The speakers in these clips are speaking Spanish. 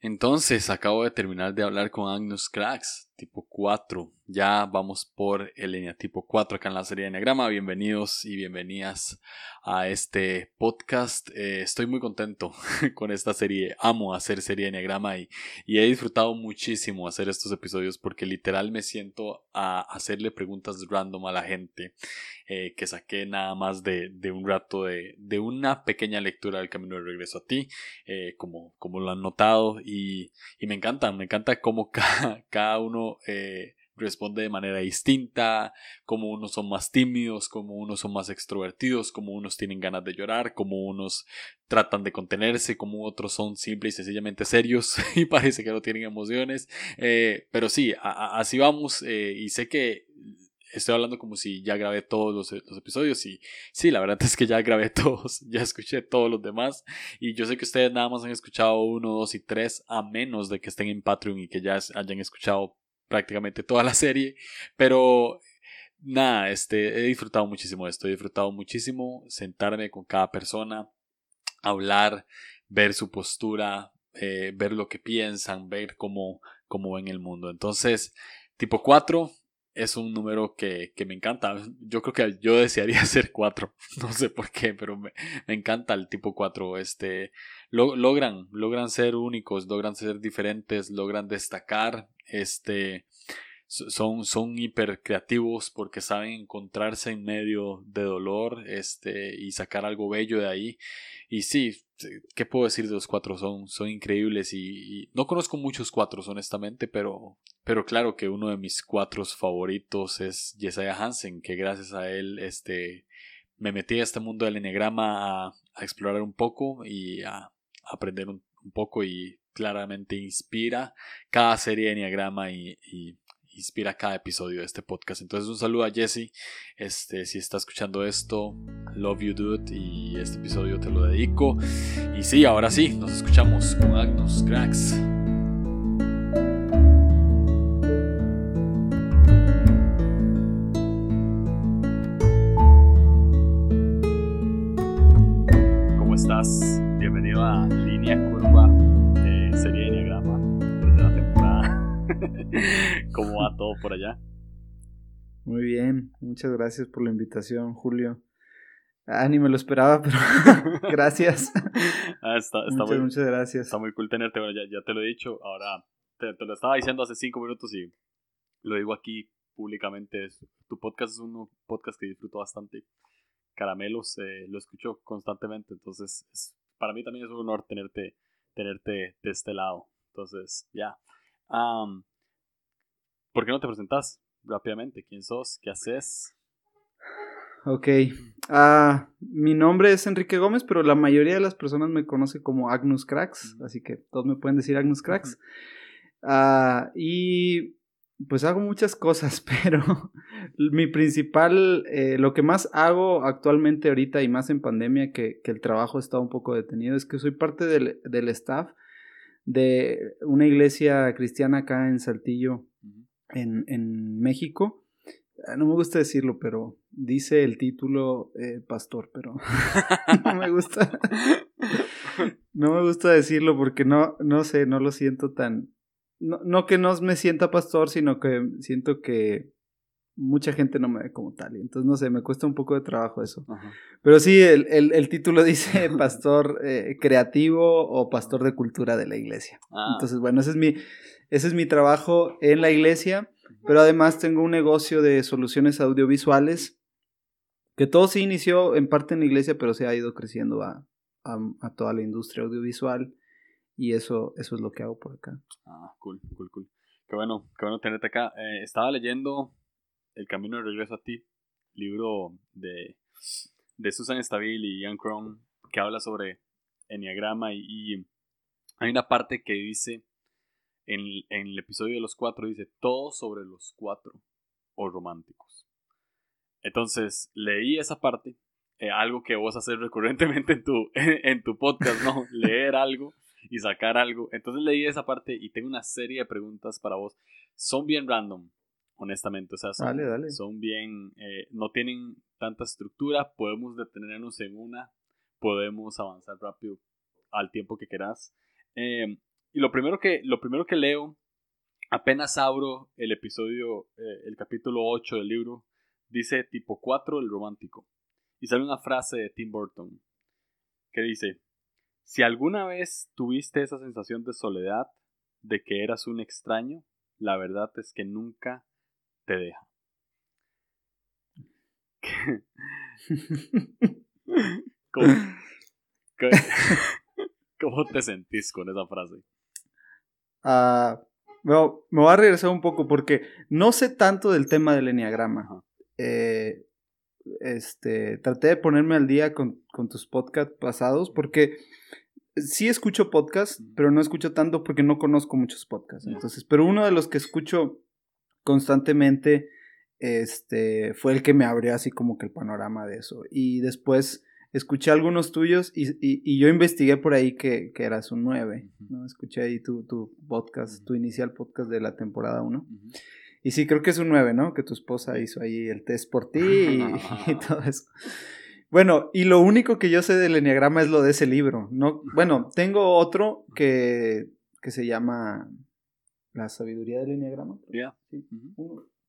Entonces, acabo de terminar de hablar con Agnus Cracks, tipo 4. Ya vamos por el eneatipo 4 acá en la serie de Enneagrama. Bienvenidos y bienvenidas a este podcast. Eh, estoy muy contento con esta serie. Amo hacer serie de Enneagrama y, he disfrutado muchísimo hacer estos episodios porque literal me siento a hacerle preguntas random a la gente eh, que saqué nada más de, un rato de, una pequeña lectura del camino de regreso a ti, eh, como, lo han notado. Y, me encanta, me encanta cómo cada uno eh, responde de manera distinta, como unos son más tímidos, como unos son más extrovertidos, como unos tienen ganas de llorar, como unos tratan de contenerse, como otros son simples y sencillamente serios y parece que no tienen emociones. Eh, pero sí, así vamos eh, y sé que estoy hablando como si ya grabé todos los, episodios y sí, la verdad es que ya grabé todos, ya escuché todos los demás y yo sé que ustedes nada más han escuchado uno, dos y tres a menos de que estén en Patreon y que ya hayan escuchado prácticamente toda la serie, pero nada, este, he disfrutado muchísimo esto, he disfrutado muchísimo sentarme con cada persona, hablar, ver su postura, eh, ver lo que piensan, ver cómo, cómo ven el mundo. Entonces, tipo 4 es un número que, que, me encanta. Yo creo que yo desearía ser 4, no sé por qué, pero me, me encanta el tipo 4. Este, logran, logran ser únicos, logran ser diferentes, logran destacar este, son, son hiper creativos porque saben encontrarse en medio de dolor este, y sacar algo bello de ahí. Y sí, ¿qué puedo decir de los cuatro? Son, son increíbles y, no conozco muchos cuatro, honestamente, pero, pero claro que uno de mis cuatro favoritos es Jesiah Hansen, que gracias a él este, me metí a este mundo del enegrama a, explorar un poco y a, aprender un, un poco y claramente inspira cada serie de Enneagrama y, inspira cada episodio de este podcast. Entonces un saludo a Jesse, este, si está escuchando esto, love you dude y este episodio te lo dedico. Y sí, ahora sí, nos escuchamos con Agnus Cracks. ¿Cómo estás? Bienvenido a Línea Curva ¿Cómo va todo por allá? Muy bien, muchas gracias por la invitación, Julio. Ah, ni me lo esperaba, pero gracias. Ah, está, muchas, muy, muchas gracias. Está muy cool tenerte, bueno, ya, ya te lo he dicho, ahora te, te, lo estaba diciendo hace cinco minutos y lo digo aquí públicamente. Tu podcast es un podcast que disfruto bastante. Caramelos, eh, lo escucho constantemente, entonces es, para mí también es un honor tenerte tenerte de este lado. Entonces, ya. ¿Por qué no te presentas rápidamente? ¿Quién sos? ¿Qué haces? Ok. Uh, mi nombre es Enrique Gómez, pero la mayoría de las personas me conoce como Agnus Cracks, así que todos me pueden decir Agnus Cracks. Uh, y pues hago muchas cosas, pero mi principal, eh, lo que más hago actualmente ahorita y más en pandemia, que, que el trabajo está un poco detenido, es que soy parte del, del, staff de una iglesia cristiana acá en Saltillo, en, en, México. Ah, no me gusta decirlo, pero dice el título eh, pastor, pero no me gusta. no me gusta decirlo porque no, no sé, no lo siento tan, no, no que no me sienta pastor, sino que siento que mucha gente no me ve como tal. Y entonces, no sé, me cuesta un poco de trabajo eso. Pero sí, el, el, el título dice pastor eh, creativo o pastor de cultura de la iglesia. Ah. Entonces, bueno, ese es, mi, ese es mi trabajo en la iglesia. Pero además tengo un negocio de soluciones audiovisuales que todo sí inició en parte en la iglesia, pero se ha ido creciendo a, a, a toda la industria audiovisual. Y eso, eso es lo que hago por acá. Ah, cool, cool, cool. Qué bueno, qué bueno tenerte acá. Eh, estaba leyendo El Camino de Regreso a Ti, libro de, de Susan Stabil y Ian Cron, que habla sobre Enneagrama y, hay una parte que dice, en, en, el episodio de los cuatro, dice, todo sobre los cuatro o románticos. Entonces, leí esa parte, eh, algo que vos haces recurrentemente en tu, en tu podcast, ¿no? Leer algo y sacar algo. Entonces leí esa parte y tengo una serie de preguntas para vos. Son bien random, honestamente. O sea, son, son bien, eh, no tienen tanta estructura. Podemos detenernos en una, podemos avanzar rápido al tiempo que querás. Eh, y lo primero que, lo primero que leo, apenas abro el episodio, eh, el capítulo 8 del libro, dice tipo 4 el romántico. Y sale una frase de Tim Burton que dice, si alguna vez tuviste esa sensación de soledad, de que eras un extraño, la verdad es que nunca te deja. ¿Cómo, te sentís con esa frase? Ah, bueno, me voy a regresar un poco porque no sé tanto del tema del enneagrama. Eh, este, traté de ponerme al día con, tus podcasts pasados porque sí escucho podcasts, pero no escucho tanto porque no conozco muchos podcasts. Entonces, pero uno de los que escucho constantemente este, fue el que me abrió así como que el panorama de eso. Y después escuché algunos tuyos y, yo investigué por ahí que, eras un 9, ¿no? Escuché ahí tu, tu podcast, tu inicial podcast de la temporada 1. Y sí, creo que es un 9, ¿no? Que tu esposa hizo ahí el test por ti y, todo eso. Bueno, y lo único que yo sé del enneagrama es lo de ese libro. No, bueno, tengo otro que, que se llama La sabiduría del enneagrama. Ya. Sí.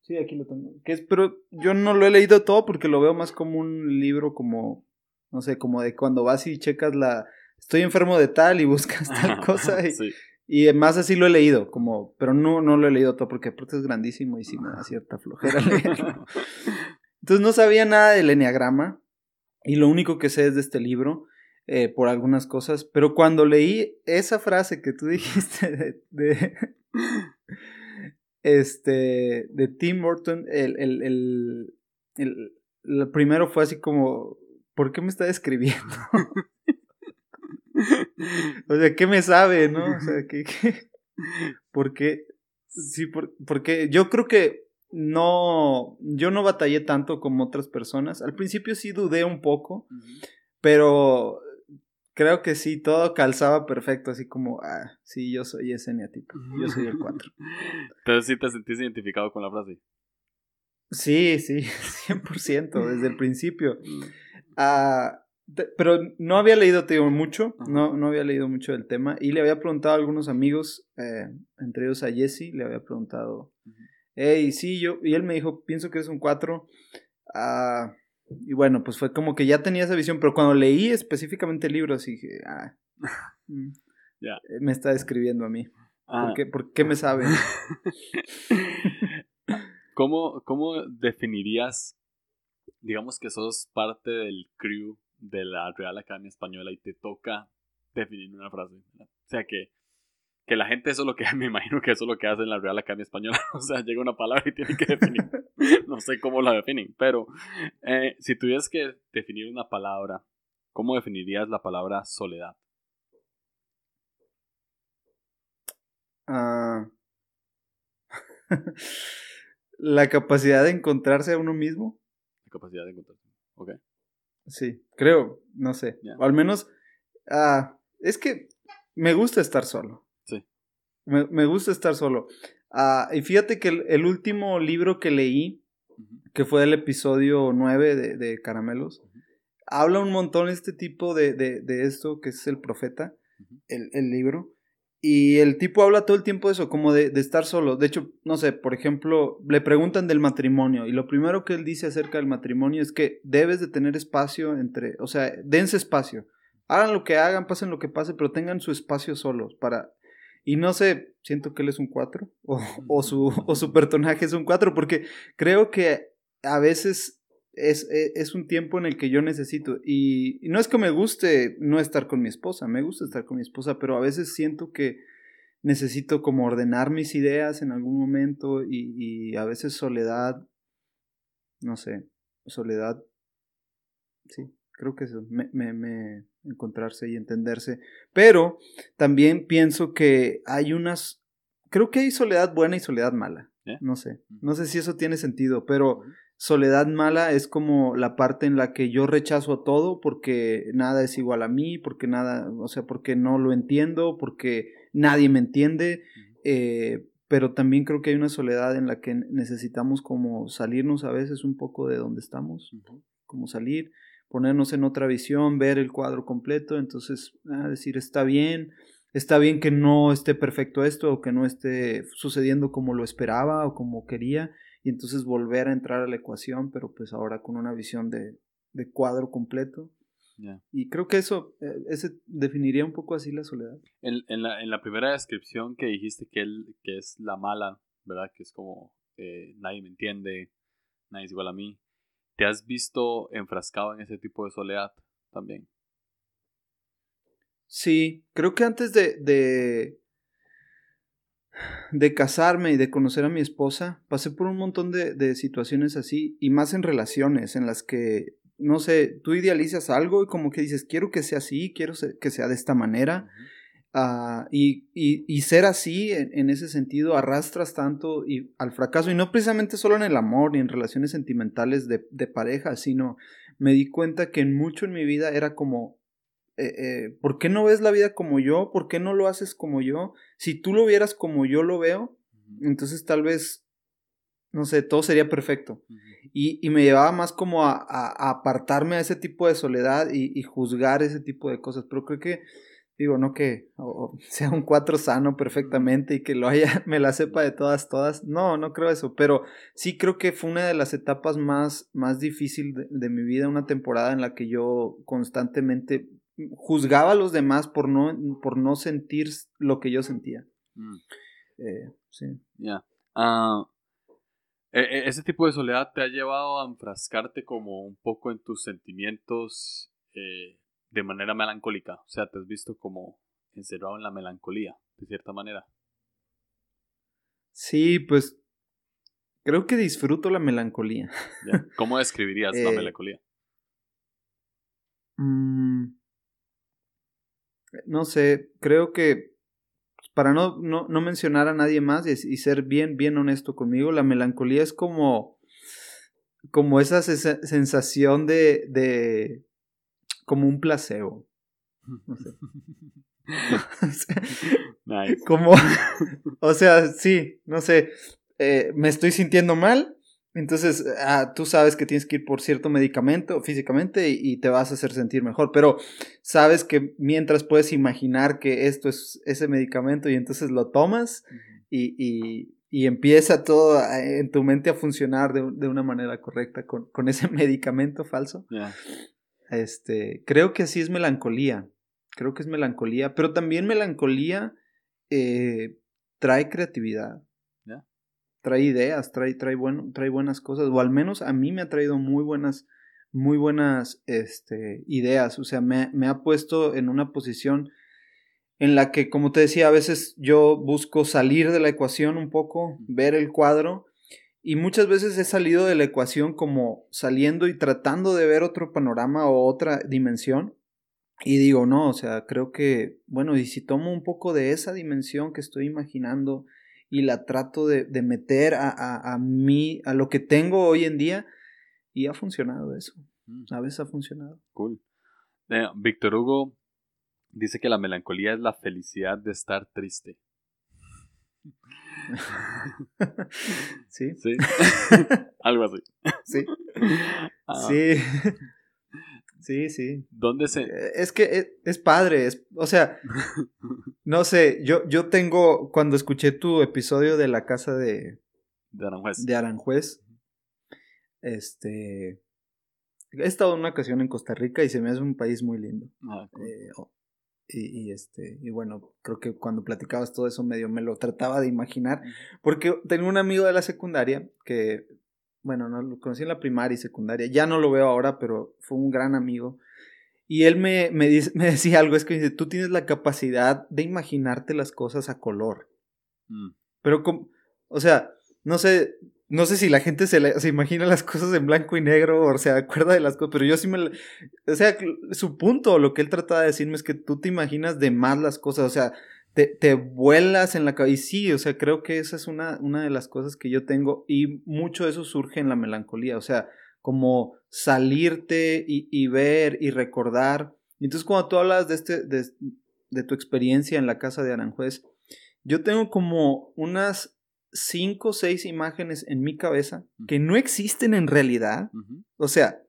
sí, aquí lo tengo. Que es, pero yo no lo he leído todo porque lo veo más como un libro como, no sé, como de cuando vas y checas la, estoy enfermo de tal y buscas tal cosa y, sí. Y más así lo he leído, como, pero no, no lo he leído todo porque es grandísimo y sí me da cierta flojera leerlo. Entonces no sabía nada del enneagrama y lo único que sé es de este libro eh, por algunas cosas, pero cuando leí esa frase que tú dijiste de, este de Tim Burton, el, el, el, el, primero fue así como, ¿por qué me está describiendo? o sea, ¿qué me sabe, no? O sea, ¿qué, qué? por qué? Sí, porque yo creo que no, yo no batallé tanto como otras personas. Al principio sí dudé un poco, pero creo que sí, todo calzaba perfecto, así como, ah, sí, yo soy ese neatipo, yo soy el 4. Entonces sí te sentís identificado con la frase. Sí, sí, 100%, desde el principio. Mm. Ah, pero no había leído, te digo, mucho, no, no había leído mucho del tema y le había preguntado a algunos amigos, eh, entre ellos a Jesse, le había preguntado, hey, sí, yo, y él me dijo, pienso que es un 4. Ah, y bueno, pues fue como que ya tenía esa visión, pero cuando leí específicamente el libro, así dije, ah, mm, eh, me está describiendo a mí. ¿Por, ah. qué, ¿Por, qué, me sabe? ¿Cómo, ¿Cómo definirías, digamos que sos parte del crew de la Real Academia Española y te toca definir una frase. O sea que, que la gente eso es lo que, me imagino que eso es lo que hace en la Real Academia Española. O sea, llega una palabra y tiene que definir. no sé cómo la definen, pero eh, si tuvieras que definir una palabra, ¿cómo definirías la palabra soledad? Ah. la capacidad de encontrarse a uno mismo. La capacidad de encontrarse. Ok. Sí, creo, no sé. O al menos, ah, es que me gusta estar solo. Sí. Me, gusta estar solo. Ah, y fíjate que el, último libro que leí, que fue el episodio 9 de, de Caramelos, habla un montón este tipo de, de, de, esto, que es el profeta, el, el libro. Y el tipo habla todo el tiempo de eso, como de, estar solo. De hecho, no sé, por ejemplo, le preguntan del matrimonio y lo primero que él dice acerca del matrimonio es que debes de tener espacio entre, o sea, dense espacio. Hagan lo que hagan, pasen lo que pase, pero tengan su espacio solos para... Y no sé, siento que él es un 4 o, o, su, o su personaje es un 4 porque creo que a veces es, e, es, un tiempo en el que yo necesito. Y, no es que me guste no estar con mi esposa, me gusta estar con mi esposa, pero a veces siento que necesito como ordenar mis ideas en algún momento y, y a veces soledad, no sé, soledad, sí, creo que eso, me, me, me, encontrarse y entenderse. Pero también pienso que hay unas, creo que hay soledad buena y soledad mala. ¿Eh? No sé, no sé si eso tiene sentido, pero soledad mala es como la parte en la que yo rechazo todo porque nada es igual a mí, porque nada, o sea, porque no lo entiendo, porque nadie me entiende, eh, pero también creo que hay una soledad en la que necesitamos como salirnos a veces un poco de donde estamos, como salir, ponernos en otra visión, ver el cuadro completo, entonces ah, decir está bien, está bien que no esté perfecto esto o que no esté sucediendo como lo esperaba o como quería y entonces volver a entrar a la ecuación, pero pues ahora con una visión de, cuadro completo. Y creo que eso eh, ese definiría un poco así la soledad. En, en, la, en la primera descripción que dijiste que, él, que es la mala, ¿verdad? Que es como eh, nadie me entiende, nadie es igual a mí. ¿Te has visto enfrascado en ese tipo de soledad también? Sí, creo que antes de, de, de casarme y de conocer a mi esposa, pasé por un montón de, de situaciones así, y más en relaciones en las que, no sé, tú idealizas algo y como que dices, quiero que sea así, quiero que sea de esta manera. Ah, y, y, ser así en, ese sentido arrastras tanto y, al fracaso y no precisamente solo en el amor ni en relaciones sentimentales de, de pareja, sino me di cuenta que en mucho en mi vida era como, eh, eh, ¿por qué no ves la vida como yo? ¿Por qué no lo haces como yo? Si tú lo vieras como yo lo veo, entonces tal vez, no sé, todo sería perfecto. y, y, me llevaba más como a, a, apartarme a ese tipo de soledad y, y juzgar ese tipo de cosas, pero creo que digo, no que sea un cuatro sano perfectamente y que lo haya, me la sepa de todas, todas. No, no creo eso, pero sí creo que fue una de las etapas más, más difíciles de, mi vida, una temporada en la que yo constantemente juzgaba a los demás por no, por no sentir lo que yo sentía. Mm. Eh, sí. Ya. Ah, e, e, ¿Ese tipo de soledad te ha llevado a enfrascarte como un poco en tus sentimientos eh, de manera melancólica. O sea, te has visto como encerrado en la melancolía, de cierta manera. Sí, pues creo que disfruto la melancolía. ¿Cómo describirías la eh, melancolía? Mm, no sé, creo que para no, no, mencionar a nadie más y, ser bien, bien honesto conmigo, la melancolía es como, como esa sensación de, de como un placebo. No sé. Como, o sea, sí, no sé, eh, me estoy sintiendo mal, entonces ah, tú sabes que tienes que ir por cierto medicamento físicamente y, te vas a hacer sentir mejor, pero sabes que mientras puedes imaginar que esto es ese medicamento y entonces lo tomas y, y, empieza todo en tu mente a funcionar de, de una manera correcta con, con ese medicamento falso. Este, creo que así es melancolía. Creo que es melancolía. Pero también melancolía eh, trae creatividad. Trae ideas, trae, trae, bueno, trae buenas cosas. O al menos a mí me ha traído muy buenas, muy buenas este, ideas. O sea, me, me ha puesto en una posición en la que, como te decía, a veces yo busco salir de la ecuación un poco, ver el cuadro y muchas veces he salido de la ecuación como saliendo y tratando de ver otro panorama o otra dimensión. Y digo, no, o sea, creo que, bueno, y si tomo un poco de esa dimensión que estoy imaginando y la trato de, meter a, a, a, mí, a lo que tengo hoy en día, y ha funcionado eso. Mm. A veces ha funcionado. Cool. Eh, Víctor Hugo dice que la melancolía es la felicidad de estar triste. sí. Sí. Algo así. Sí. Ah. Sí. Sí, sí. ¿Dónde se.? Eh, es que es, padre. Es, o sea, no sé. Yo, yo tengo. Cuando escuché tu episodio de la casa de. De Aranjuez. De Aranjuez. Este. He estado en una ocasión en Costa Rica y se me hace un país muy lindo. Ah, eh, y, este, y bueno, creo que cuando platicabas todo eso medio me lo trataba de imaginar, porque tengo un amigo de la secundaria que, bueno, no lo conocí en la primaria y secundaria, ya no lo veo ahora, pero fue un gran amigo. Y él me, me, me decía algo, es que dice, tú tienes la capacidad de imaginarte las cosas a color. Mm. Pero, como, o sea, no sé, no sé si la gente se, se, imagina las cosas en blanco y negro o se acuerda de las cosas, pero yo sí me... O sea, su punto, lo que él trataba de decirme es que tú te imaginas de más las cosas, o sea, te, te vuelas en la cabeza. Y sí, o sea, creo que esa es una, una de las cosas que yo tengo y mucho de eso surge en la melancolía, o sea, como salirte y, y ver y recordar. Y entonces cuando tú hablas de, este, de, de tu experiencia en la casa de Aranjuez, yo tengo como unas cinco o seis imágenes en mi cabeza que no existen en realidad. O sea,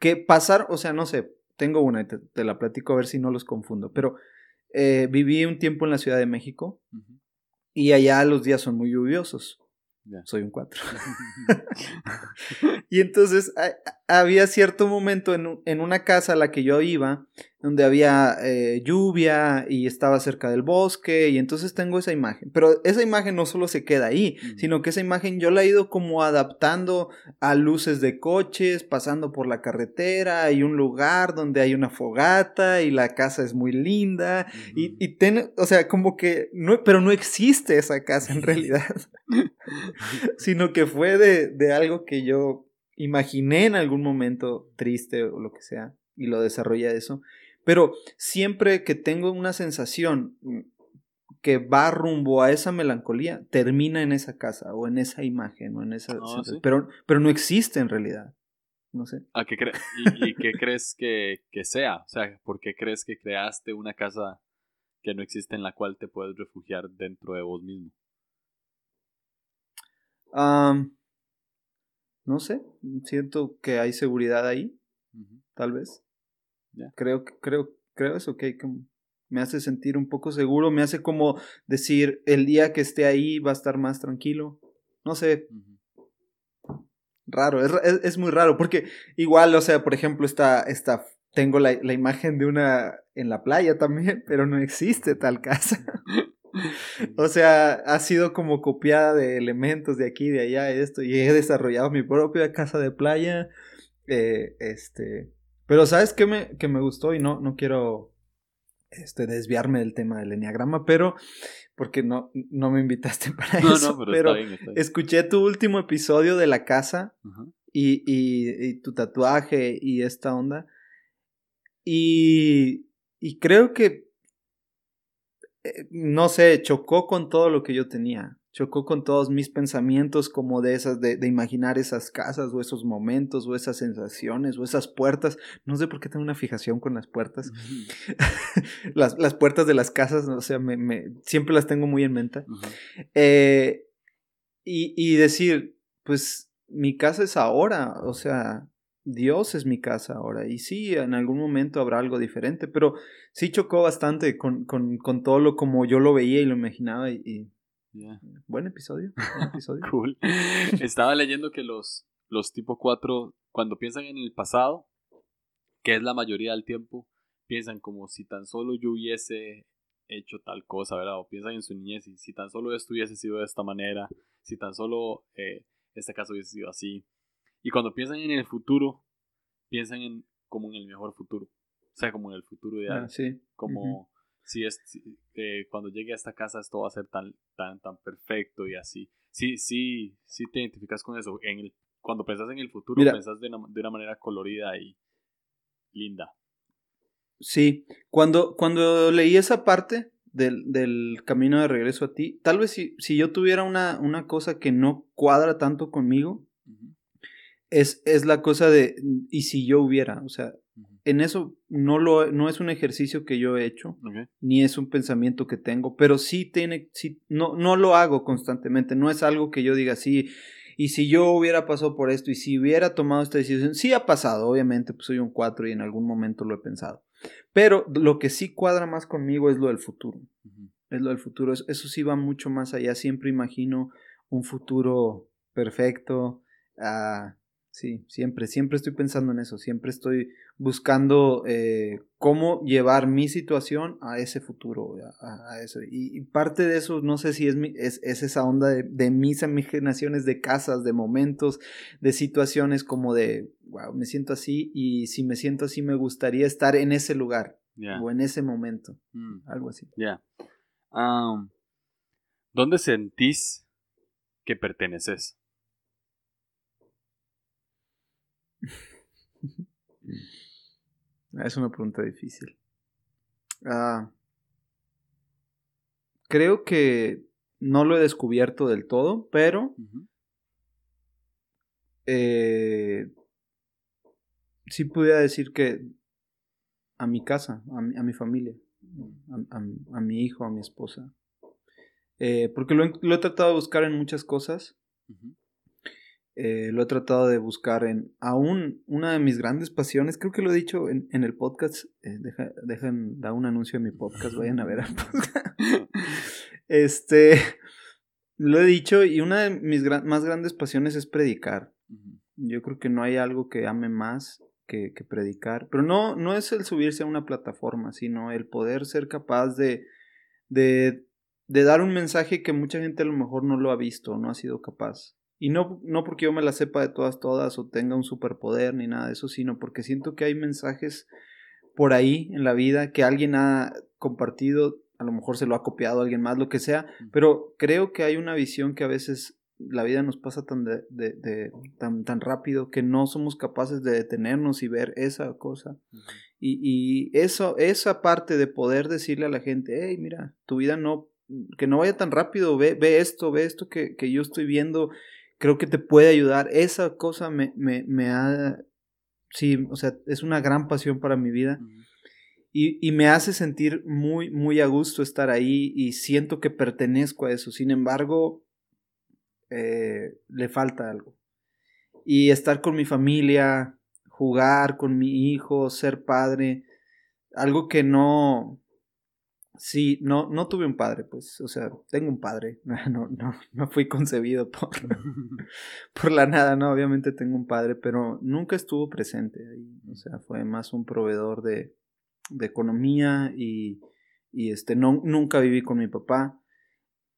que pasar, o sea, no sé, tengo una, te, te, la platico a ver si no los confundo, pero eh, viví un tiempo en la Ciudad de México y allá los días son muy lluviosos. Soy un 4. y entonces había cierto momento en, en, una casa a la que yo iba, donde había eh, lluvia y estaba cerca del bosque, y entonces tengo esa imagen. Pero esa imagen no solo se queda ahí, sino que esa imagen yo la he ido como adaptando a luces de coches, pasando por la carretera, hay un lugar donde hay una fogata y la casa es muy linda, y, y o sea, como que, no, pero no existe esa casa en realidad, sino que fue de, de algo que yo imaginé en algún momento triste o lo que sea, y lo desarrollé eso. Pero siempre que tengo una sensación mm, que va rumbo a esa melancolía, termina en esa casa o en esa imagen o en esa... Ah, pero, pero no existe en realidad. No sé. ¿A qué y, qué crees que, que, sea? O sea, ¿por qué crees que creaste una casa que no existe en la cual te puedes refugiar dentro de vos mismo? no sé, siento que hay seguridad ahí, tal vez. Creo, creo, creo eso, que me hace sentir un poco seguro, me hace como decir, el día que esté ahí va a estar más tranquilo. No sé. Raro, es, es, muy raro, porque igual, o sea, por ejemplo, esta, esta tengo la, la, imagen de una en la playa también, pero no existe tal casa. o sea, ha sido como copiada de elementos de aquí, de allá, esto, y he desarrollado mi propia casa de playa. Eh, este, pero ¿sabes qué me, que me gustó? Y no, no quiero este, desviarme del tema del enneagrama, pero porque no, no me invitaste para eso. No, pero, escuché tu último episodio de La Casa y, y, tu tatuaje y esta onda. Y, y creo que, eh, no sé, chocó con todo lo que yo tenía chocó con todos mis pensamientos como de esas, de, imaginar esas casas o esos momentos o esas sensaciones o esas puertas. No sé por qué tengo una fijación con las puertas. las, las, puertas de las casas, o sea, me, me siempre las tengo muy en mente. Eh, y, y decir, pues mi casa es ahora, o sea, Dios es mi casa ahora. Y sí, en algún momento habrá algo diferente, pero sí chocó bastante con, con, con todo lo como yo lo veía y lo imaginaba y Buen episodio. episodio. cool. Estaba leyendo que los, los tipo 4, cuando piensan en el pasado, que es la mayoría del tiempo, piensan como si tan solo yo hubiese hecho tal cosa, ¿verdad? O piensan en su niñez y si tan solo esto hubiese sido de esta manera, si tan solo eh, este caso hubiese sido así. Y cuando piensan en el futuro, piensan en como en el mejor futuro. O sea, como en el futuro ideal. Ah, sí. Como si es eh, cuando llegue a esta casa esto va a ser tan tan tan perfecto y así. Sí sí sí te identificas con eso. En el, cuando pensás en el futuro pensás de una, de una, manera colorida y linda. Sí cuando cuando leí esa parte del, del camino de regreso a ti tal vez si, si yo tuviera una, una cosa que no cuadra tanto conmigo es, es la cosa de y si yo hubiera o sea en eso no, lo, no es un ejercicio que yo he hecho, ni es un pensamiento que tengo, pero sí tiene, sí, no, no lo hago constantemente, no es algo que yo diga sí, y si yo hubiera pasado por esto y si hubiera tomado esta decisión, sí ha pasado, obviamente, pues soy un 4 y en algún momento lo he pensado, pero lo que sí cuadra más conmigo es lo del futuro, es lo del futuro, eso, eso, sí va mucho más allá, siempre imagino un futuro perfecto, ah, Sí, siempre, siempre estoy pensando en eso, siempre estoy buscando eh, cómo llevar mi situación a ese futuro, a, eso. Y, parte de eso, no sé si es, es, es, esa onda de, mis imaginaciones de casas, de momentos, de situaciones como de, wow, me siento así y si me siento así me gustaría estar en ese lugar o en ese momento, mm. algo así. Ya. ¿Dónde sentís que perteneces? Es una pregunta difícil. Ah, creo que no lo he descubierto del todo, pero eh, sí pudiera decir que a mi casa, a mi, familia, a, mi hijo, a mi esposa. Eh, porque lo, he tratado de buscar en muchas cosas. Eh, lo he tratado de buscar en aún una de mis grandes pasiones. Creo que lo he dicho en, el podcast. Eh, dejen, da un anuncio en mi podcast. Vayan a ver este. Lo he dicho y una de mis más grandes pasiones es predicar. Yo creo que no hay algo que ame más que, predicar. Pero no, no es el subirse a una plataforma, sino el poder ser capaz de, de, de dar un mensaje que mucha gente a lo mejor no lo ha visto, no ha sido capaz. Y no, no porque yo me la sepa de todas, todas o tenga un superpoder ni nada de eso, sino porque siento que hay mensajes por ahí en la vida que alguien ha compartido, a lo mejor se lo ha copiado a alguien más, lo que sea, pero creo que hay una visión que a veces la vida nos pasa tan, de, de, tan, tan rápido que no somos capaces de detenernos y ver esa cosa. y, y, eso, esa parte de poder decirle a la gente, hey, mira, tu vida no, que no vaya tan rápido, ve, ve esto, ve esto que, que yo estoy viendo creo que te puede ayudar. Esa cosa me, me, me ha, sí, o sea, es una gran pasión para mi vida. Y, y, me hace sentir muy, muy a gusto estar ahí y siento que pertenezco a eso. Sin embargo, eh, le falta algo. Y estar con mi familia, jugar con mi hijo, ser padre, algo que no, Sí, no, no tuve un padre, pues, o sea, tengo un padre, no, no, no fui concebido por, por la nada, no, obviamente tengo un padre, pero nunca estuvo presente ahí, o sea, fue más un proveedor de, de economía y, y este, no, nunca viví con mi papá,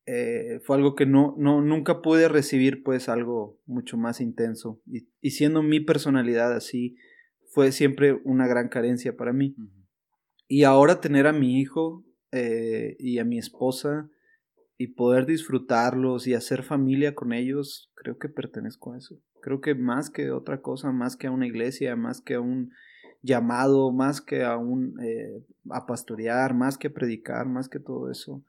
eh, fue algo que no, no, nunca pude recibir, pues, algo mucho más intenso, y, y siendo mi personalidad así, fue siempre una gran carencia para mí. Y ahora tener a mi hijo eh, y a mi esposa y poder disfrutarlos y hacer familia con ellos, creo que pertenezco a eso. Creo que más que otra cosa, más que a una iglesia, más que a un llamado, más que a un eh, a pastorear, más que a predicar, más que todo eso,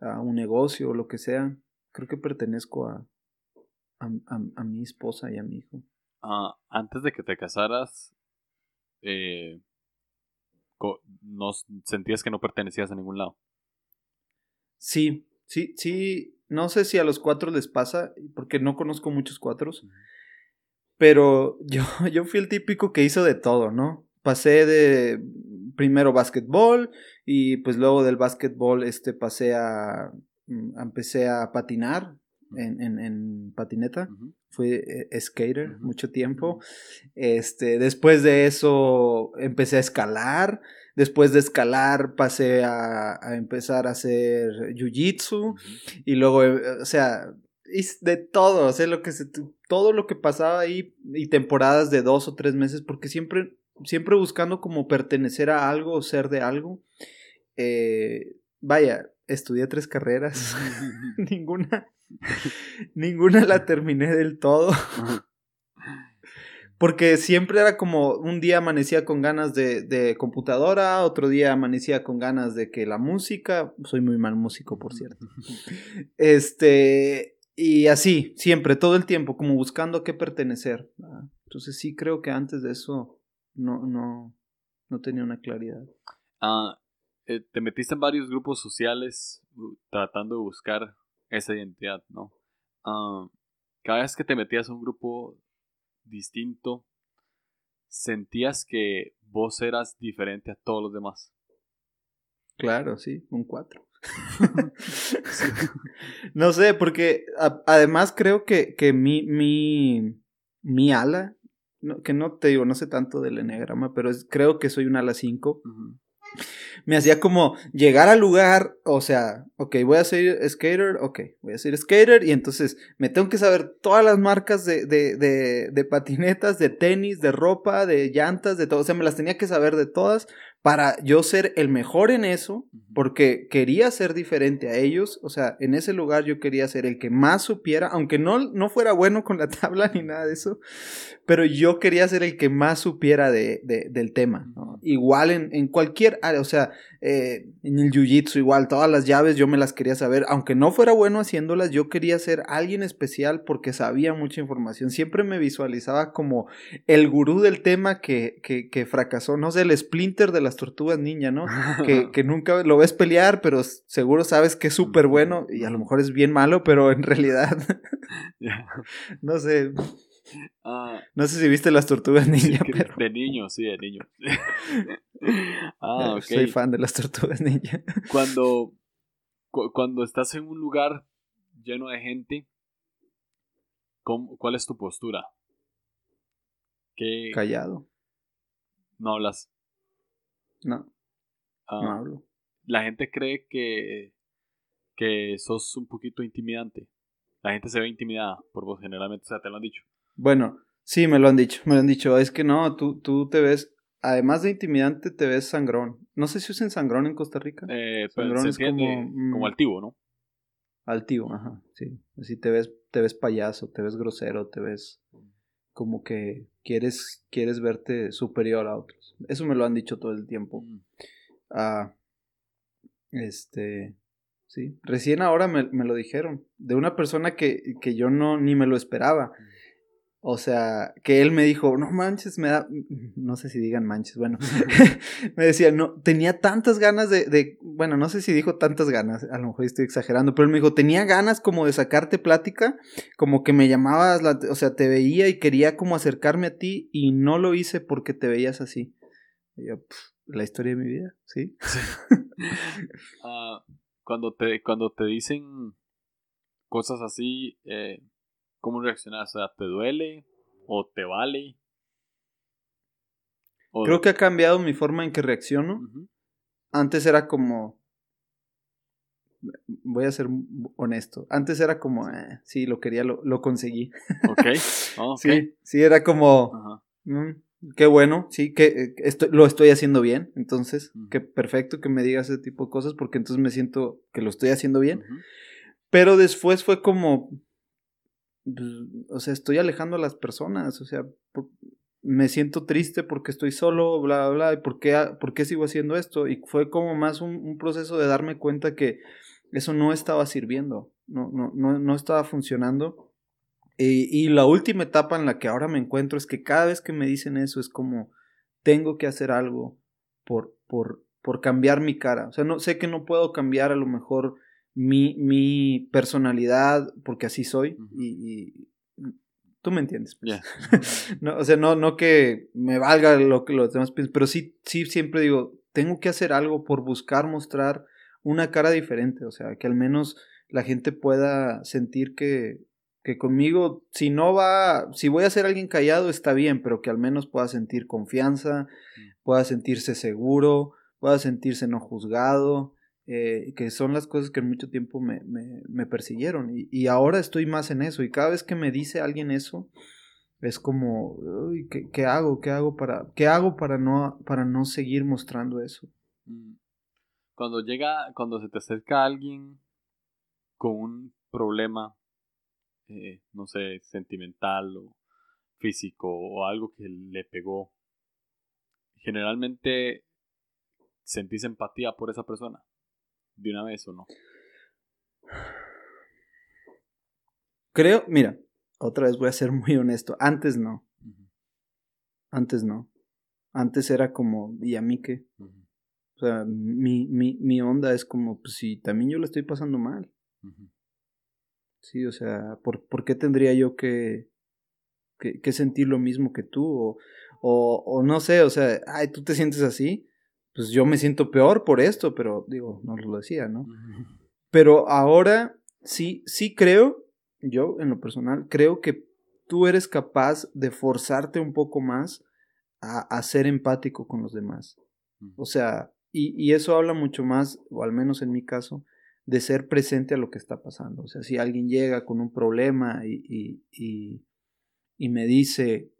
a un negocio lo que sea, creo que pertenezco a, a, mi esposa y a mi hijo. Ah, antes de que te casaras, eh, no sentías que no pertenecías a ningún lado. Sí, sí, sí. No sé si a los cuatro les pasa, porque no conozco muchos cuatros. Pero yo, yo fui el típico que hizo de todo, ¿no? Pasé de primero básquetbol y pues luego del básquetbol este pasé a, mm, empecé a patinar en, en, en patineta. Fui eh, skater mucho tiempo. Este, después de eso empecé a escalar. Después de escalar pasé a, a empezar a hacer jiu-jitsu. Y luego, eh, o sea, de todo, o sea, lo que se, todo lo que pasaba ahí y temporadas de dos o tres meses, porque siempre, siempre buscando como pertenecer a algo o ser de algo. Eh, vaya, estudié tres carreras, ninguna, ninguna la terminé del todo. Porque siempre era como un día amanecía con ganas de, de, computadora, otro día amanecía con ganas de que la música, soy muy mal músico por cierto. Este, y así, siempre, todo el tiempo, como buscando a qué pertenecer. Entonces sí creo que antes de eso no, no, no tenía una claridad. Ah, eh, te metiste en varios grupos sociales tratando de buscar esa identidad, ¿no? Ah, cada vez que te metías a un grupo distinto, sentías que vos eras diferente a todos los demás. Claro, sí, un 4. no sé, porque además creo que, que mi, mi, mi ala, que no te digo, no sé tanto del eneagrama, pero creo que soy un ala 5 me hacía como llegar al lugar, o sea, ok, voy a ser skater, ok, voy a ser skater y entonces me tengo que saber todas las marcas de, de, de, de patinetas, de tenis, de ropa, de llantas, de todo, o sea, me las tenía que saber de todas para yo ser el mejor en eso, porque quería ser diferente a ellos, o sea, en ese lugar yo quería ser el que más supiera, aunque no, no fuera bueno con la tabla ni nada de eso, pero yo quería ser el que más supiera de, del tema, Igual en, en, cualquier área, o sea, eh, en el jiu-jitsu igual, todas las llaves yo me las quería saber, aunque no fuera bueno haciéndolas, yo quería ser alguien especial porque sabía mucha información. Siempre me visualizaba como el gurú del tema que, que, que fracasó, no sé, el splinter de las tortugas ninja, ¿no? que, que nunca lo ves pelear, pero seguro sabes que es súper bueno y a lo mejor es bien malo, pero en realidad, no sé. Ah. no sé si viste las tortugas ninja. pero... De niño, sí, de niño. ah, Soy fan de las tortugas ninja. Cuando, cuando estás en un lugar lleno de gente, ¿cuál es tu postura? ¿Qué... Callado. ¿No hablas? No. Ah, no hablo. La gente cree que, que sos un poquito intimidante. La gente se ve intimidada por vos, generalmente, o sea, te lo han dicho. Bueno, sí, me lo han dicho, me lo han dicho. Es que no, tú, tú te ves, además de intimidante, te ves sangrón. No sé si usan sangrón en Costa Rica. Eh, sangrón es como, mm, como altivo, ¿no? Altivo, ajá, sí. Así te ves, te ves payaso, te ves grosero, te ves como que quieres, quieres verte superior a otros. Eso me lo han dicho todo el tiempo. Mm. Ah, este, sí. Recién ahora me, me, lo dijeron. De una persona que, que yo no ni me lo esperaba. O sea, que él me dijo, no manches, me da, no sé si digan manches, bueno, me decía, no, tenía tantas ganas de, de, bueno, no sé si dijo tantas ganas, a lo mejor estoy exagerando, pero él me dijo, tenía ganas como de sacarte plática, como que me llamabas, la, o sea, te veía y quería como acercarme a ti y no lo hice porque te veías así. Y yo, la historia de mi vida, ¿sí? Ah, cuando, te, cuando te dicen cosas así, eh, ¿Cómo reaccionas? O sea, ¿te duele? ¿O te vale? Creo que ha cambiado mi forma en que reacciono. Antes era como. Voy a ser honesto. Antes era como, eh, sí, lo quería, lo, lo conseguí. Ok. Oh, sí, sí, era como. Mm, qué bueno, sí, que eh, lo estoy haciendo bien. Entonces, qué perfecto que me digas ese tipo de cosas porque entonces me siento que lo estoy haciendo bien. Pero después fue como, o sea, estoy alejando a las personas, o sea, me siento triste porque estoy solo, bla, bla, bla, y por qué, por qué sigo haciendo esto. Y fue como más un, proceso de darme cuenta que eso no estaba sirviendo, no, no, no, no estaba funcionando. Y, y, la última etapa en la que ahora me encuentro es que cada vez que me dicen eso es como, tengo que hacer algo por, por, por cambiar mi cara. O sea, no, sé que no puedo cambiar a lo mejor mi, mi personalidad, porque así soy, y, tú me entiendes. Pues. no, o sea, no, no que me valga lo que los demás piensan, pero sí, sí siempre digo, tengo que hacer algo por buscar mostrar una cara diferente, o sea, que al menos la gente pueda sentir que, que conmigo, si no va, si voy a ser alguien callado, está bien, pero que al menos pueda sentir confianza, mm. pueda sentirse seguro, pueda sentirse no juzgado, eh, que son las cosas que en mucho tiempo me, me, persiguieron. Y, ahora estoy más en eso. Y cada vez que me dice alguien eso, es como, uy, ¿qué, hago? ¿Qué hago para, qué hago para no, para no seguir mostrando eso? Mm. Cuando llega, cuando se te acerca alguien con un problema, eh, no sé, sentimental o físico o algo que le pegó, generalmente sentís empatía por esa persona de una vez o no? Creo, mira, otra vez voy a ser muy honesto. Antes no. Antes no. Antes era como, ¿y a mí qué? O sea, mi, mi, mi, onda es como, pues si también yo lo estoy pasando mal. Sí, o sea, ¿por, ¿por, qué tendría yo que, que, que sentir lo mismo que tú? O, o, o, no sé, o sea, ay, tú te sientes así pues yo me siento peor por esto, pero digo, no lo decía, ¿no? Pero ahora sí, sí creo, yo en lo personal, creo que tú eres capaz de forzarte un poco más a, ser empático con los demás. O sea, y, eso habla mucho más, o al menos en mi caso, de ser presente a lo que está pasando. O sea, si alguien llega con un problema y, y, y me dice,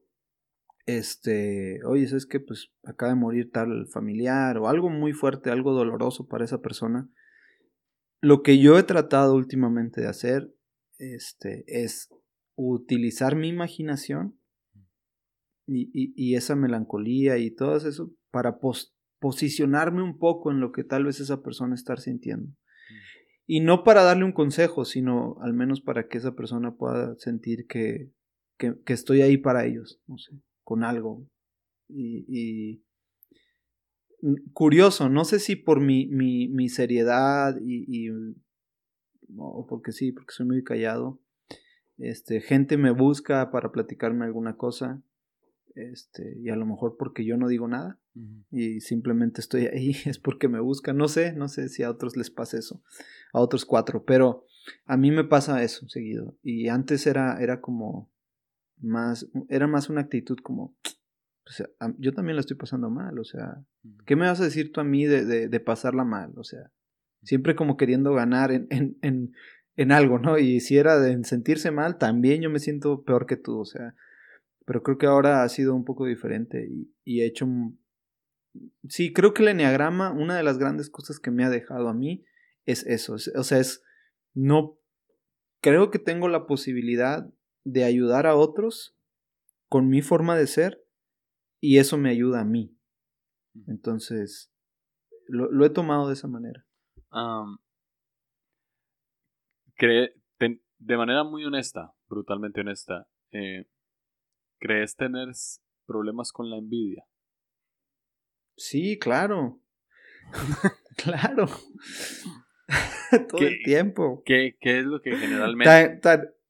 este, oye, es que pues acaba de morir tal familiar o algo muy fuerte, algo doloroso para esa persona. Lo que yo he tratado últimamente de hacer este, es utilizar mi imaginación y, y, esa melancolía y todo eso para posicionarme un poco en lo que tal vez esa persona está sintiendo. Y no para darle un consejo, sino al menos para que esa persona pueda sentir que, que, estoy ahí para ellos, con algo. Y, curioso, no sé si por mi, mi, mi seriedad y, y, o porque sí, porque soy muy callado, este, gente me busca para platicarme alguna cosa, este, y a lo mejor porque yo no digo nada y simplemente estoy ahí es porque me buscan, no sé, no sé si a otros les pasa eso, a otros cuatro, pero a mí me pasa eso seguido. Y antes era, era como más, era más una actitud como, yo también la estoy pasando mal, o sea, ¿qué me vas a decir tú a mí de, de, de pasarla mal? O sea, siempre como queriendo ganar en, en, en, en algo, ¿no? Y si era de sentirse mal, también yo me siento peor que tú, o sea, pero creo que ahora ha sido un poco diferente y, he hecho... Sí, creo que el enneagrama, una de las grandes cosas que me ha dejado a mí es eso. o sea, es... No... Creo que tengo la posibilidad de ayudar a otros con mi forma de ser y eso me ayuda a mí. Entonces, lo, he tomado de esa manera. de manera muy honesta, brutalmente honesta, eh, ¿Crees tener problemas con la envidia? Sí, claro. claro. Todo el tiempo. ¿qué, ¿Qué, es lo que generalmente...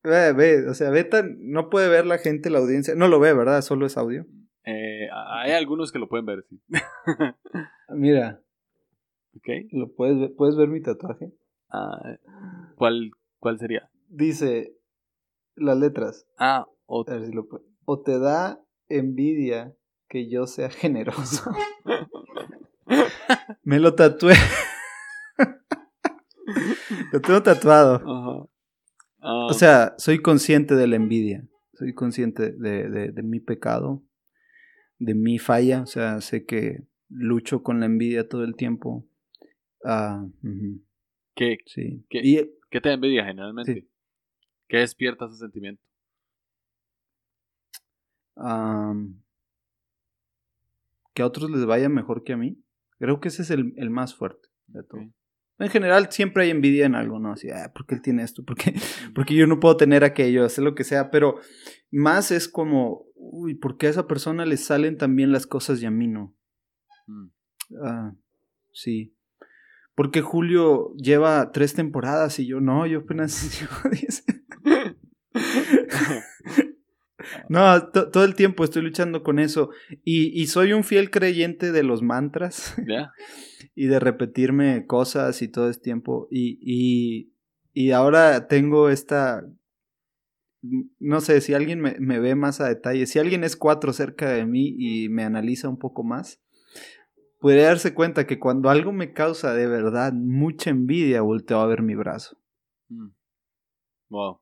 ve, ve, o sea, ve tan, no puede ver la gente, la audiencia. No lo ve, ¿verdad? Solo es audio. Eh, hay algunos que lo pueden ver, sí. Mira. Ok. ¿Lo puedes ver? ¿Puedes ver mi tatuaje? Ah, ¿cuál, ¿Cuál sería? Dice las letras. Ah, A ver si lo o te da envidia que yo sea generoso. Me lo tatué. lo tengo tatuado. O ah. sea, soy consciente de la envidia. Soy consciente de, mi pecado, de mi falla. O sea, sé que lucho con la envidia todo el tiempo. Ah, ¿Qué, sí. ¿Qué, ¿Qué, te envidia generalmente? ¿Qué despierta ese sentimiento? que a otros les vaya mejor que a mí. Creo que ese es el, más fuerte de todo. En general siempre hay envidia en algo, ¿no? Así, ah, ¿por qué él tiene esto? ¿Por qué, porque yo no puedo tener aquello? Hacer lo que sea, pero más es como, uy, ¿por qué a esa persona le salen también las cosas y a mí no? Mm. Ah, sí. Porque Julio lleva tres temporadas y yo no, yo apenas No, todo el tiempo estoy luchando con eso. Y, soy un fiel creyente de los mantras. Y de repetirme cosas y todo el tiempo. Y, y, ahora tengo esta. No sé, si alguien me, me, ve más a detalle, si alguien es cuatro cerca de mí y me analiza un poco más, puede darse cuenta que cuando algo me causa de verdad mucha envidia, volteo a ver mi brazo. Mm. Wow.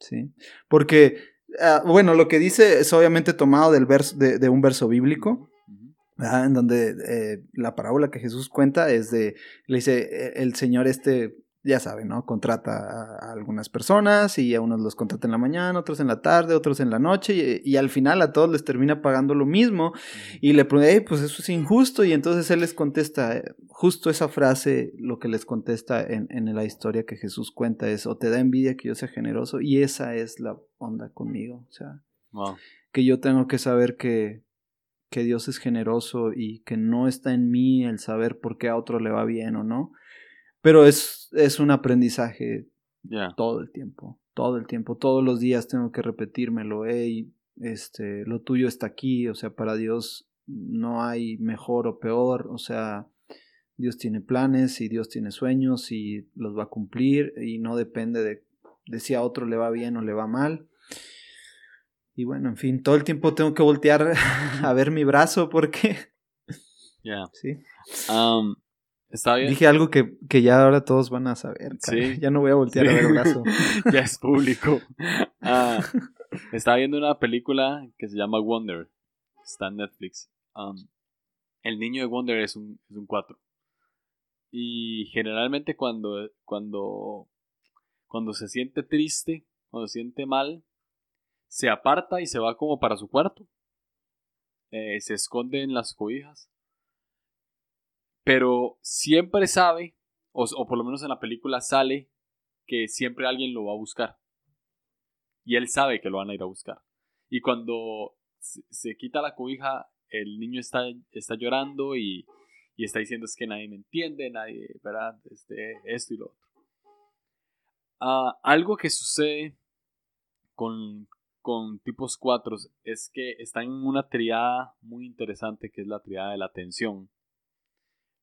Sí. Porque, ah, bueno, lo que dice es obviamente tomado del verso, de, un verso bíblico. En donde eh, la parábola que Jesús cuenta es de, le dice, e, el Señor este ya saben, ¿no? Contrata a, algunas personas y a unos los contrata en la mañana, otros en la tarde, otros en la noche y, al final a todos les termina pagando lo mismo y le pregunta, pues eso es injusto y entonces él les contesta, eh, justo esa frase, lo que les contesta en, en la historia que Jesús cuenta es, o te da envidia que yo sea generoso y esa es la onda conmigo, o sea, que yo tengo que saber que, que Dios es generoso y que no está en mí el saber por qué a otro le va bien o no pero es, es un aprendizaje todo el tiempo, todo el tiempo, todos los días tengo que repetírmelo, hey, este, lo tuyo está aquí, o sea, para Dios no hay mejor o peor, o sea, Dios tiene planes y Dios tiene sueños y los va a cumplir y no depende de, de si a otro le va bien o le va mal. Y bueno, en fin, todo el tiempo tengo que voltear a ver mi brazo porque... Ya. Sí. Um, Dije algo que, ya ahora todos van a saber. Ya no voy a voltear a ver el brazo. ya es público. Ah, estaba viendo una película que se llama Wonder. Está en Netflix. Um, el niño de Wonder es un, es un 4. Y generalmente cuando, cuando, cuando se siente triste, cuando se siente mal, se aparta y se va como para su cuarto. Eh, se esconde en las cobijas pero siempre sabe, o, por lo menos en la película sale, que siempre alguien lo va a buscar. Y él sabe que lo van a ir a buscar. Y cuando se, quita la cobija, el niño está, está llorando y, y, está diciendo es que nadie me entiende, nadie, ¿verdad? Este, esto y lo otro. Ah, algo que sucede con, con tipos 4 es que están en una triada muy interesante que es la triada de la atención.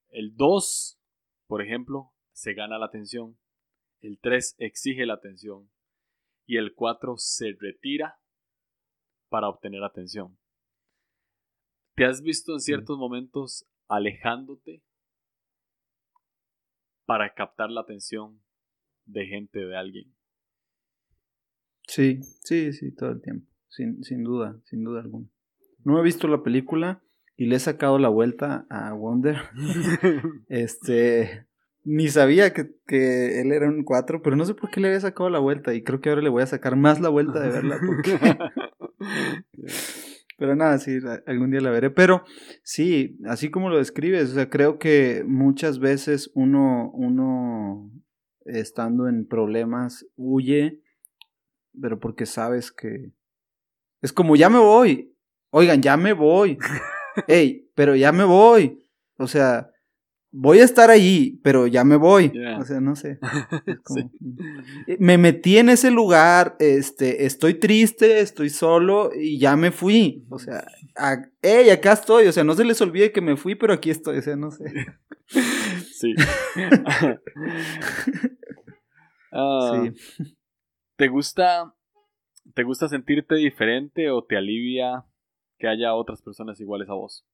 El 2, por ejemplo, se gana la atención. El 3 exige la atención. Y el 4 se retira para obtener atención. ¿Te has visto en ciertos momentos alejándote para captar la atención de gente, de alguien? Sí, sí, sí, todo el tiempo. Sin, sin duda, sin duda alguna. No he visto la película y le he sacado la vuelta a Wonder. este, ni sabía que, que, él era un 4, pero no sé por qué le había sacado la vuelta y creo que ahora le voy a sacar más la vuelta de verla porque Pero nada, sí, algún día la veré. Pero sí, así como lo describes, o sea, creo que muchas veces uno, uno estando en problemas huye, pero porque sabes que es como ya me voy. Oigan, ya me voy. Ey, pero ya me voy. O sea, voy a estar allí, pero ya me voy. O sea, no sé. Eh, me metí en ese lugar, este, estoy triste, estoy solo y ya me fui. O sea, hey, acá estoy. O sea, no se les olvide que me fui, pero aquí estoy. O sea, no sé. Sí. Ah, sí. ¿Te gusta, te gusta sentirte diferente o te alivia que haya otras personas iguales a vos?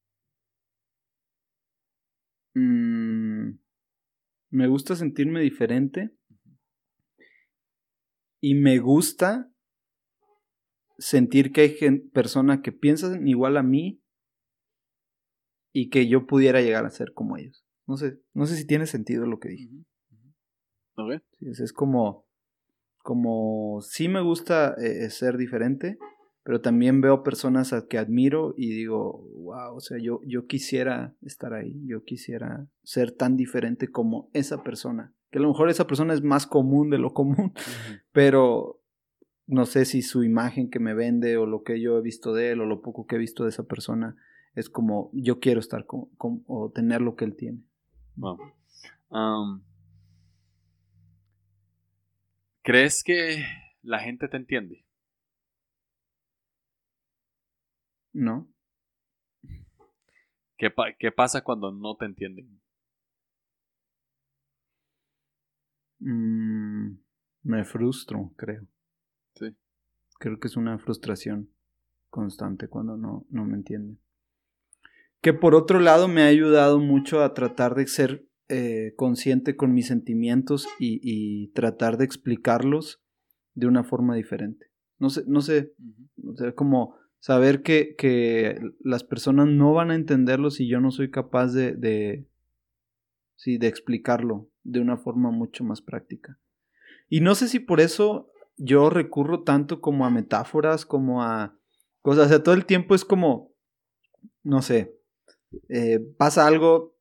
Mm, me gusta sentirme diferente. Y me gusta sentir que hay personas que piensan igual a mí y que yo pudiera llegar a ser como ellos. No sé, no sé si tiene sentido lo que dije. es, como, como sí me gusta eh, ser diferente, pero también veo personas a que admiro y digo, wow, o sea, yo, yo quisiera estar ahí, yo quisiera ser tan diferente como esa persona. Que a lo mejor esa persona es más común de lo común, pero no sé si su imagen que me vende o lo que yo he visto de él o lo poco que he visto de esa persona es como yo quiero estar con, o tener lo que él tiene. ¿Crees que la gente te entiende? No. ¿Qué, ¿Qué, pasa cuando no te entienden? Mm, me frustro, creo. Sí. Creo que es una frustración constante cuando no, no me entienden. Que por otro lado me ha ayudado mucho a tratar de ser eh, consciente con mis sentimientos y, y, tratar de explicarlos de una forma diferente. No sé, no sé, o sea, como saber que, que, las personas no van a entenderlo si yo no soy capaz de, de, sí, de explicarlo de una forma mucho más práctica. Y no sé si por eso yo recurro tanto como a metáforas, como a cosas, o sea, todo el tiempo es como, no sé, eh, pasa algo,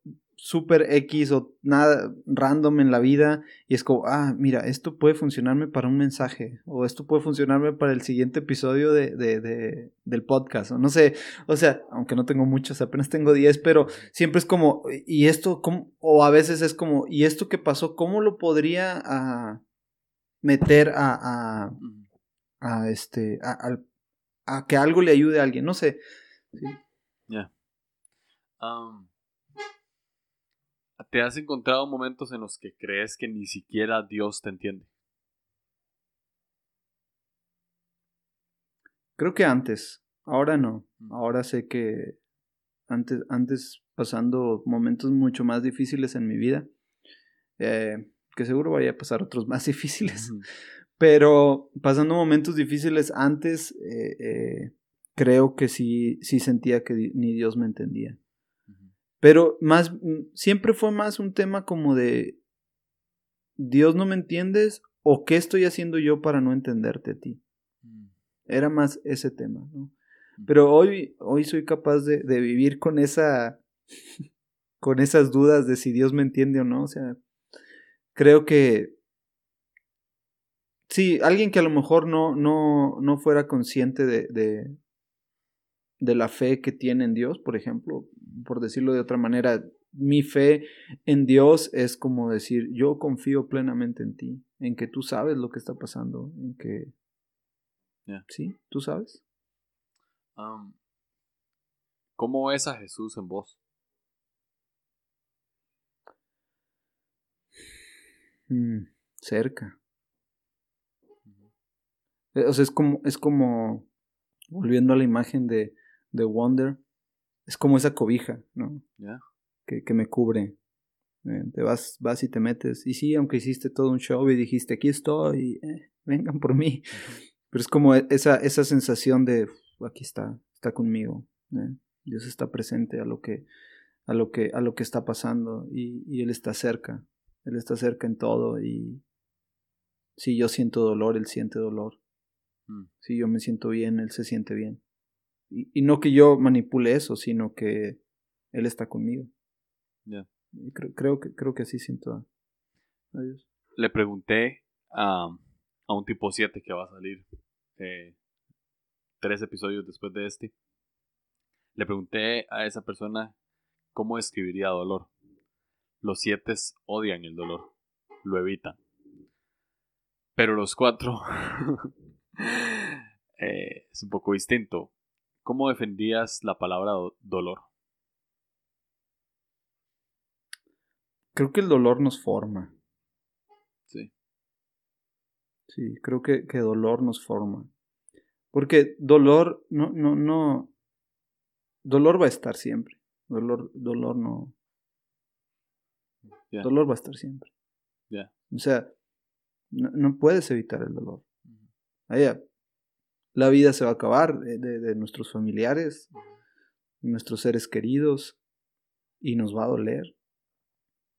super X o nada random en la vida y es como, ah, mira, esto puede funcionarme para un mensaje o esto puede funcionarme para el siguiente episodio de, de, del podcast o no sé, o sea, aunque no tengo muchos, apenas tengo 10, pero siempre es como, y esto, ¿cómo? o a veces es como, ¿y esto qué pasó? ¿Cómo lo podría ah, meter a, a, a este, a, que algo le ayude a alguien? No sé. Ya. Um, ¿Te has encontrado momentos en los que crees que ni siquiera Dios te entiende? Creo que antes, ahora no. Mm. Ahora sé que antes, antes pasando momentos mucho más difíciles en mi vida, eh, que seguro vaya a pasar otros más difíciles, pero pasando momentos difíciles antes, eh, eh, creo que sí, sí sentía que ni Dios me entendía. Pero más, mm, siempre fue más un tema como de, Dios no me entiendes o qué estoy haciendo yo para no entenderte a ti. Mm. Era más ese tema, ¿no? Pero hoy, hoy soy capaz de, vivir con esa, con esas dudas de si Dios me entiende o no. O sea, creo que sí, alguien que a lo mejor no, no, no fuera consciente de, de, de la fe que tiene en Dios, por ejemplo, por decirlo de otra manera, mi fe en Dios es como decir, yo confío plenamente en ti, en que tú sabes lo que está pasando, en que... Sí, tú sabes. ¿Cómo ves a Jesús en vos? Mm, cerca. O sea, es como, es como, volviendo a la imagen de, de Wonder, es como esa cobija, ¿no? Que, que, me cubre. Eh, te vas, vas y te metes. Y sí, aunque hiciste todo un show y dijiste, aquí estoy, eh, vengan por mí. Pero es como e, esa, esa sensación de, aquí está, está conmigo. Eh, Dios está presente a lo que, a lo que, a lo que está pasando y, y Él está cerca. Él está cerca en todo y si yo siento dolor, Él siente dolor. Mm. Si yo me siento bien, Él se siente bien. Y, no que yo manipule eso, sino que Él está conmigo. creo, que, creo que así siento a, Dios. Le pregunté a, a un tipo 7 que va a salir eh, tres episodios después de este. Le pregunté a esa persona cómo describiría dolor. Los siete odian el dolor, lo evitan. Pero los cuatro eh, es un poco distinto. ¿Cómo defendías la palabra dolor? Creo que el dolor nos forma. Sí. Sí, creo que, que dolor nos forma. Porque dolor no, no, no. Dolor va a estar siempre. Dolor, dolor no. Dolor va a estar siempre. O sea, no, puedes evitar el dolor. Allá, la vida se va a acabar de, nuestros familiares, nuestros seres queridos, y nos va a doler.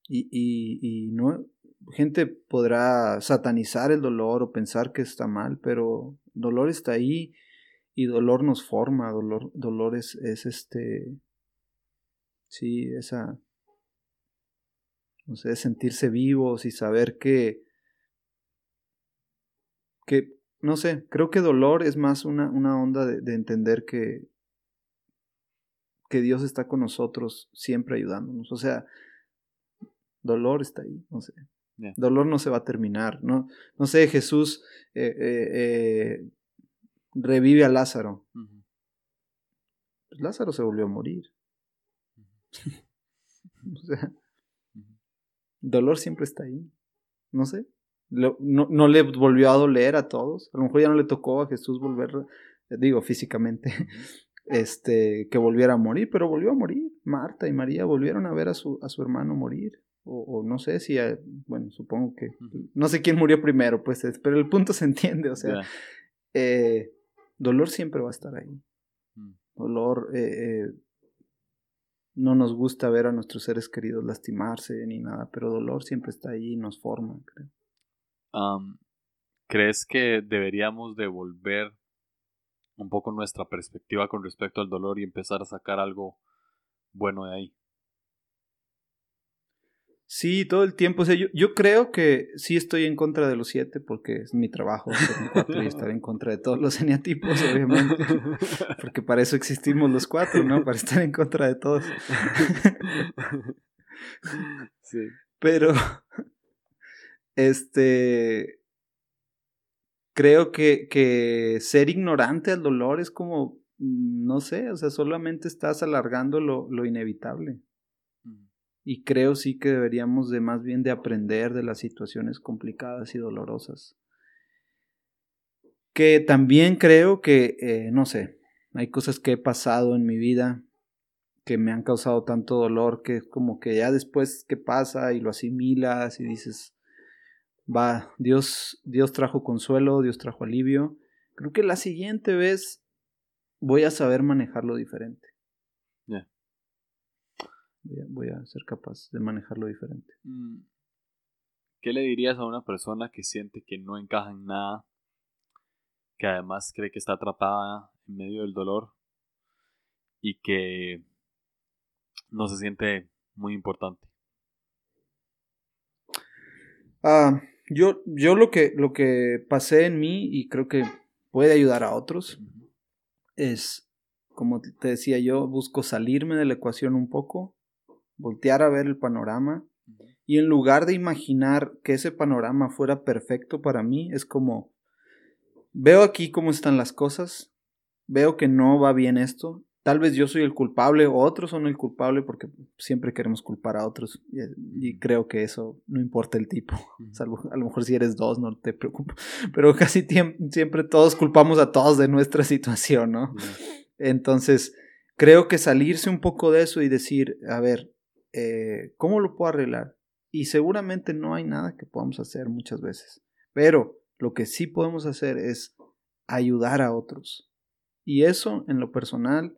Y, y, no, gente podrá satanizar el dolor o pensar que está mal, pero dolor está ahí y dolor nos forma, dolor, dolor es, es este, sí, esa, no sé, sentirse vivos y saber que, que no sé, creo que dolor es más una, una onda de, entender que, que Dios está con nosotros siempre ayudándonos. O sea, dolor está ahí, no sé. Dolor no se va a terminar, ¿no? No sé, Jesús eh, eh, eh, revive a Lázaro. Pues Lázaro se volvió a morir. o sea, dolor siempre está ahí. No sé no, no, le volvió a doler a todos. A lo mejor ya no le tocó a Jesús volver, eh, digo, físicamente, este, que volviera a morir, pero volvió a morir. Marta y María volvieron a ver a su, a su hermano morir. O, no sé si, bueno, supongo que, no sé quién murió primero, pues, pero el punto se entiende, o sea, eh, dolor siempre va a estar ahí. Mm. Dolor, eh, no nos gusta ver a nuestros seres queridos lastimarse ni nada, pero dolor siempre está ahí y nos forma, creo. ¿Crees que deberíamos devolver un poco nuestra perspectiva con respecto al dolor y empezar a sacar algo bueno de ahí? Sí, todo el tiempo. O sea, yo, creo que sí estoy en contra de los siete porque es mi trabajo y estar en contra de todos los eneatipos, obviamente. Porque para eso existimos los cuatro, ¿no? Para estar en contra de todos. Sí. Pero este. Creo que, que ser ignorante al dolor es como. No sé, o sea, solamente estás alargando lo, lo inevitable. Y creo sí que deberíamos de más bien de aprender de las situaciones complicadas y dolorosas. Que también creo que, eh, no sé, hay cosas que he pasado en mi vida que me han causado tanto dolor que es como que ya después que pasa y lo asimilas y dices, va, Dios, Dios trajo consuelo, Dios trajo alivio. Creo que la siguiente vez voy a saber manejarlo diferente. Ya. Voy, a, ser capaz de manejarlo diferente. Mm. ¿Qué le dirías a una persona que siente que no encaja en nada, que además cree que está atrapada en medio del dolor y que no se siente muy importante? Ah, yo, yo lo que, lo que pasé en mí y creo que puede ayudar a otros es, como te decía yo, busco salirme de la ecuación un poco, voltear a ver el panorama y en lugar de imaginar que ese panorama fuera perfecto para mí, es como, veo aquí cómo están las cosas, veo que no va bien esto, tal vez yo soy el culpable o otros son el culpable porque siempre queremos culpar a otros y, creo que eso no importa el tipo, salvo a lo mejor si eres dos no te preocupes, pero casi siempre todos culpamos a todos de nuestra situación, ¿no? Entonces, creo que salirse un poco de eso y decir, a ver, eh, ¿cómo lo puedo arreglar? Y seguramente no hay nada que podamos hacer muchas veces, pero lo que sí podemos hacer es ayudar a otros. Y eso, en lo personal,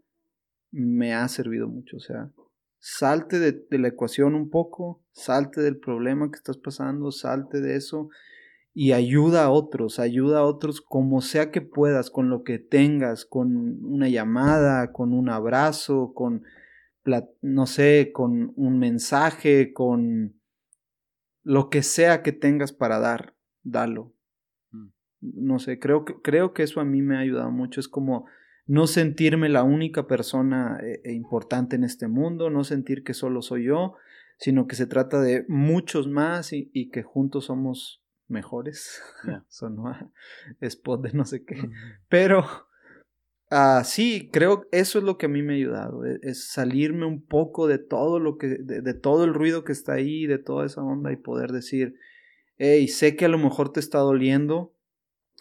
me ha servido mucho. O sea, salte de, la ecuación un poco, salte del problema que estás pasando, salte de eso y ayuda a otros, ayuda a otros como sea que puedas, con lo que tengas, con una llamada, con un abrazo, con, no sé, con un mensaje, con lo que sea que tengas para dar, dalo. Mm. No sé, creo que, creo que eso a mí me ha ayudado mucho. Es como no sentirme la única persona eh, e importante en este mundo, no sentir que solo soy yo, sino que se trata de muchos más y, que juntos somos mejores. Eso no spot de no sé qué. Pero uh, sí, creo eso es lo que a mí me ha ayudado, e, es, salirme un poco de todo lo que, de, de, todo el ruido que está ahí, de toda esa onda y poder decir, hey, sé que a lo mejor te está doliendo,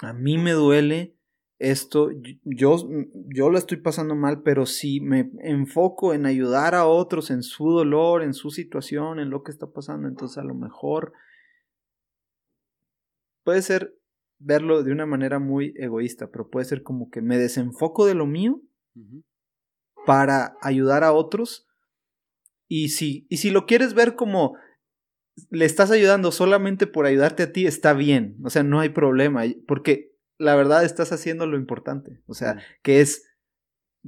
a mí me duele, esto, yo, yo lo estoy pasando mal, pero si me enfoco en ayudar a otros en su dolor, en su situación, en lo que está pasando, entonces a lo mejor puede ser verlo de una manera muy egoísta, pero puede ser como que me desenfoco de lo mío para ayudar a otros. Y si, y si lo quieres ver como le estás ayudando solamente por ayudarte a ti, está bien, o sea, no hay problema, porque la verdad estás haciendo lo importante. O sea, que es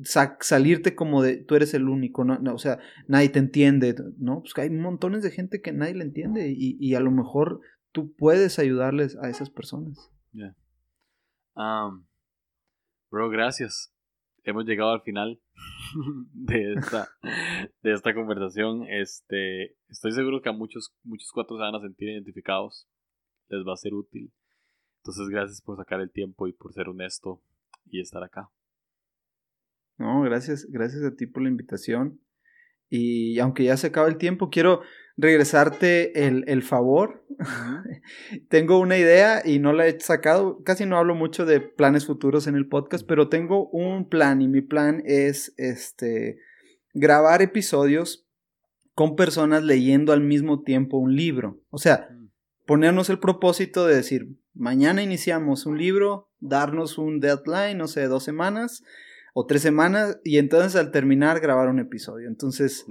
salirte como de tú eres el único, no, o sea, nadie te entiende, ¿no? Pues que hay montones de gente que nadie le entiende y, y a lo mejor tú puedes ayudarles a esas personas. Ya. bro, gracias. Hemos llegado al final de esta, de esta conversación. Este, estoy seguro que a muchos, muchos cuatro se van a sentir identificados. Les va a ser útil. Entonces, gracias por sacar el tiempo y por ser honesto y estar acá. No, gracias, gracias a ti por la invitación. Y aunque ya se acaba el tiempo, quiero regresarte el, el favor. tengo una idea y no la he sacado. Casi no hablo mucho de planes futuros en el podcast, pero tengo un plan y mi plan es este grabar episodios con personas leyendo al mismo tiempo un libro. O sea, mm. Ponernos el propósito de decir, mañana iniciamos un libro, darnos un deadline, no sé, dos semanas o tres semanas, y entonces al terminar grabar un episodio. Entonces,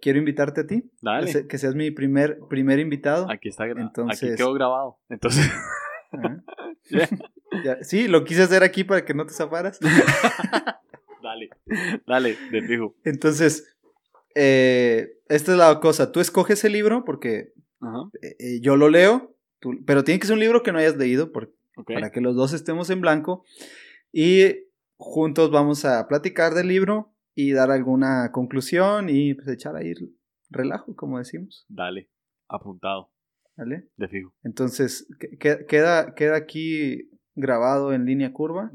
quiero invitarte a ti. Dale. Que, seas mi primer, primer invitado. Aquí está grabado. Aquí quedó grabado. Entonces. Sí, lo quise hacer aquí para que no te zafaras. dale, dale, de fijo. Entonces, eh, esta es la cosa. Tú escoges el libro porque eh, eh, yo lo leo pero tiene que ser un libro que no hayas leído para que los dos estemos en blanco. Y juntos vamos a platicar del libro y dar alguna conclusión y pues echar ahí relajo, como decimos. Dale, apuntado. ¿Vale? De fijo. Entonces, queda, queda aquí grabado en línea curva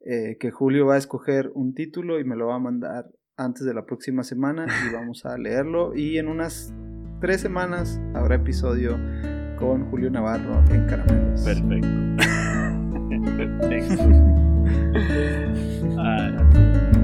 eh, que Julio va a escoger un título y me lo va a mandar antes de la próxima semana y vamos a leerlo y en unas tres semanas habrá episodio con Julio Navarro en Caramelos. Perfecto. Perfecto. ah,